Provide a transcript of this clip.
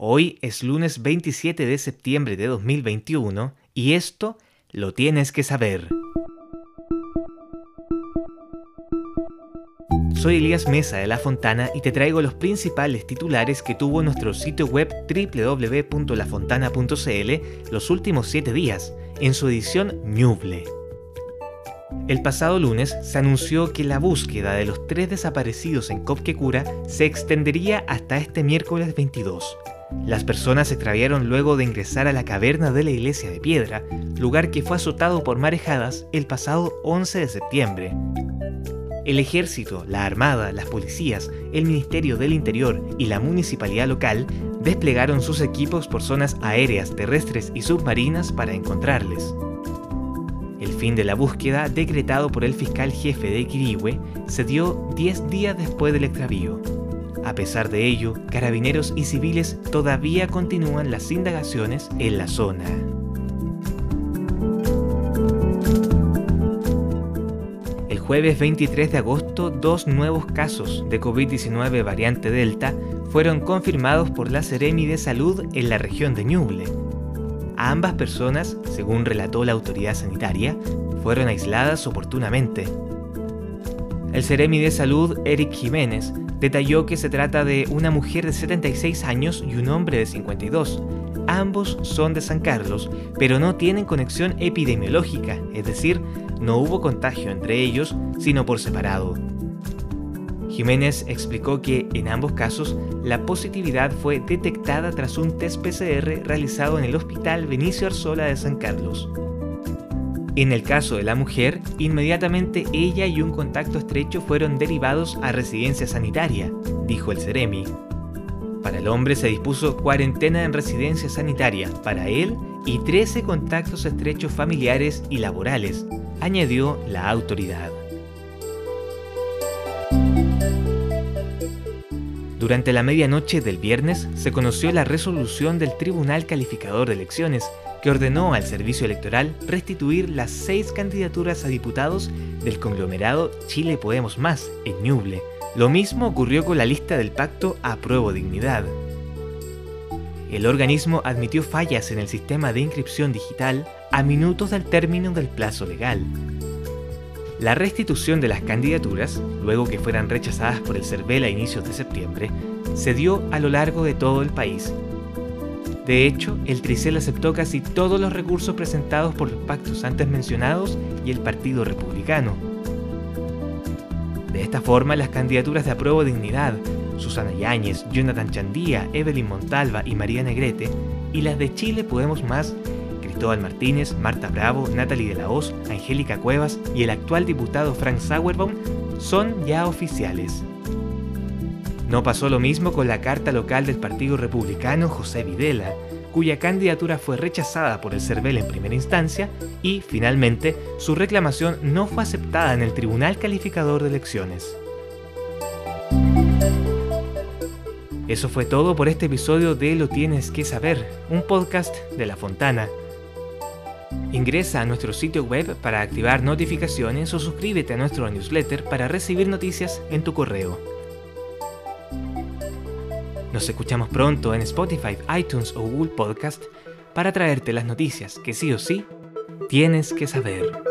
Hoy es lunes 27 de septiembre de 2021 y esto lo tienes que saber. Soy Elías Mesa de La Fontana y te traigo los principales titulares que tuvo nuestro sitio web www.lafontana.cl los últimos 7 días, en su edición Ñuble. El pasado lunes se anunció que la búsqueda de los tres desaparecidos en Copquecura se extendería hasta este miércoles 22. Las personas se extraviaron luego de ingresar a la caverna de la iglesia de piedra, lugar que fue azotado por marejadas el pasado 11 de septiembre. El ejército, la armada, las policías, el Ministerio del Interior y la municipalidad local desplegaron sus equipos por zonas aéreas, terrestres y submarinas para encontrarles. El fin de la búsqueda, decretado por el fiscal jefe de Quirihue, se dio 10 días después del extravío. A pesar de ello, carabineros y civiles todavía continúan las indagaciones en la zona. El jueves 23 de agosto, dos nuevos casos de COVID-19 variante Delta fueron confirmados por la Seremi de Salud en la región de Ñuble. Ambas personas, según relató la autoridad sanitaria, fueron aisladas oportunamente. El Seremi de Salud, Eric Jiménez, detalló que se trata de una mujer de 76 años y un hombre de 52. Ambos son de San Carlos, pero no tienen conexión epidemiológica, es decir, no hubo contagio entre ellos, sino por separado. Jiménez explicó que en ambos casos la positividad fue detectada tras un test PCR realizado en el Hospital Benicio Arzola de San Carlos. En el caso de la mujer, inmediatamente ella y un contacto estrecho fueron derivados a residencia sanitaria, dijo el Ceremi. Para el hombre se dispuso cuarentena en residencia sanitaria para él y 13 contactos estrechos familiares y laborales, añadió la autoridad. Durante la medianoche del viernes se conoció la resolución del Tribunal Calificador de Elecciones que ordenó al Servicio Electoral restituir las seis candidaturas a diputados del conglomerado Chile Podemos Más en Ñuble. Lo mismo ocurrió con la lista del pacto Apruebo Dignidad. El organismo admitió fallas en el sistema de inscripción digital a minutos del término del plazo legal. La restitución de las candidaturas, luego que fueran rechazadas por el CERVEL a inicios de septiembre, se dio a lo largo de todo el país de hecho, el Tricel aceptó casi todos los recursos presentados por los pactos antes mencionados y el Partido Republicano. De esta forma, las candidaturas de Apruebo Dignidad, Susana Yáñez, Jonathan Chandía, Evelyn Montalva y María Negrete, y las de Chile Podemos Más, Cristóbal Martínez, Marta Bravo, Natalie de la Hoz, Angélica Cuevas y el actual diputado Frank Sauerbaum, son ya oficiales. No pasó lo mismo con la carta local del Partido Republicano José Videla, cuya candidatura fue rechazada por el CERVEL en primera instancia y, finalmente, su reclamación no fue aceptada en el Tribunal Calificador de Elecciones. Eso fue todo por este episodio de Lo Tienes que Saber, un podcast de La Fontana. Ingresa a nuestro sitio web para activar notificaciones o suscríbete a nuestro newsletter para recibir noticias en tu correo. Nos escuchamos pronto en Spotify, iTunes o Google Podcast para traerte las noticias que sí o sí tienes que saber.